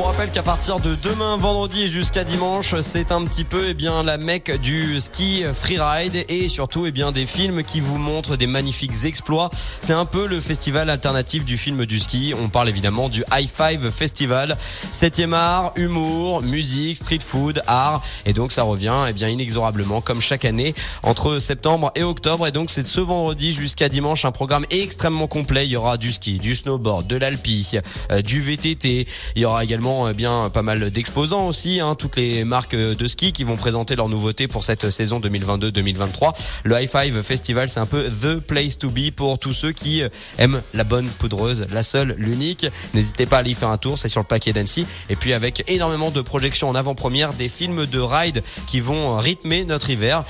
Vous rappelle qu'à partir de demain, vendredi jusqu'à dimanche, c'est un petit peu eh bien la mecque du ski freeride et surtout eh bien des films qui vous montrent des magnifiques exploits. C'est un peu le festival alternatif du film du ski. On parle évidemment du High Five Festival. 7e art, humour, musique, street food, art et donc ça revient eh bien inexorablement comme chaque année entre septembre et octobre et donc c'est ce vendredi jusqu'à dimanche un programme extrêmement complet. Il y aura du ski, du snowboard, de l'alpi, euh, du VTT. Il y aura eh bien pas mal d'exposants aussi, hein, toutes les marques de ski qui vont présenter leurs nouveautés pour cette saison 2022-2023. Le High Five Festival, c'est un peu the place to be pour tous ceux qui aiment la bonne poudreuse, la seule, l'unique. N'hésitez pas à aller y faire un tour, c'est sur le paquet d'Annecy. Et puis avec énormément de projections en avant-première, des films de ride qui vont rythmer notre hiver.